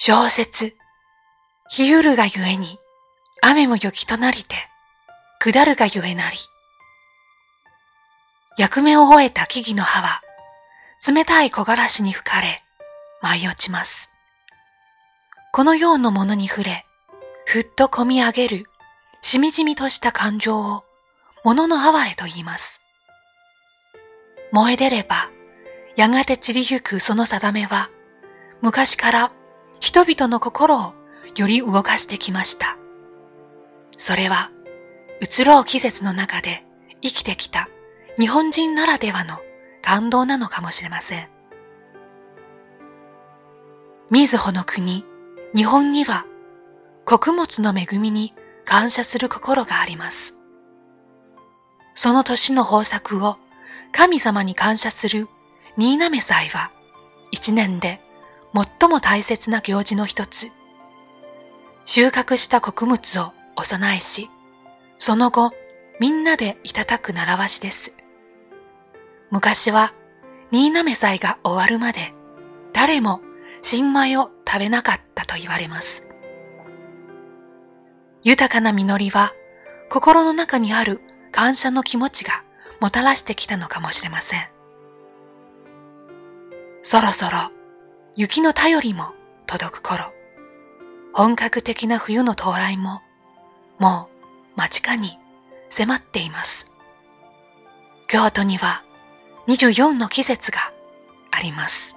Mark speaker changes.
Speaker 1: 小説、日ゆるがゆえに、雨も雪となりて、下るがゆえなり。役目を終えた木々の葉は、冷たい木枯らしに吹かれ、舞い落ちます。このようなものに触れ、ふっと込み上げる、しみじみとした感情を、物の哀れと言います。燃え出れば、やがて散りゆくその定めは、昔から人々の心をより動かしてきました。それは、移ろう季節の中で生きてきた日本人ならではの感動なのかもしれません。みずほの国、日本には穀物の恵みに感謝する心があります。その年の豊作を神様に感謝する新滑祭は一年で最も大切な行事の一つ。収穫した穀物をお供えし、その後みんなでいただく習わしです。昔は新滑祭が終わるまで誰も新米を食べなかったと言われます。豊かな実りは心の中にある感謝の気持ちがもたらしてきたのかもしれません。そろそろ雪の便りも届く頃、本格的な冬の到来ももう間近に迫っています。京都には24の季節があります。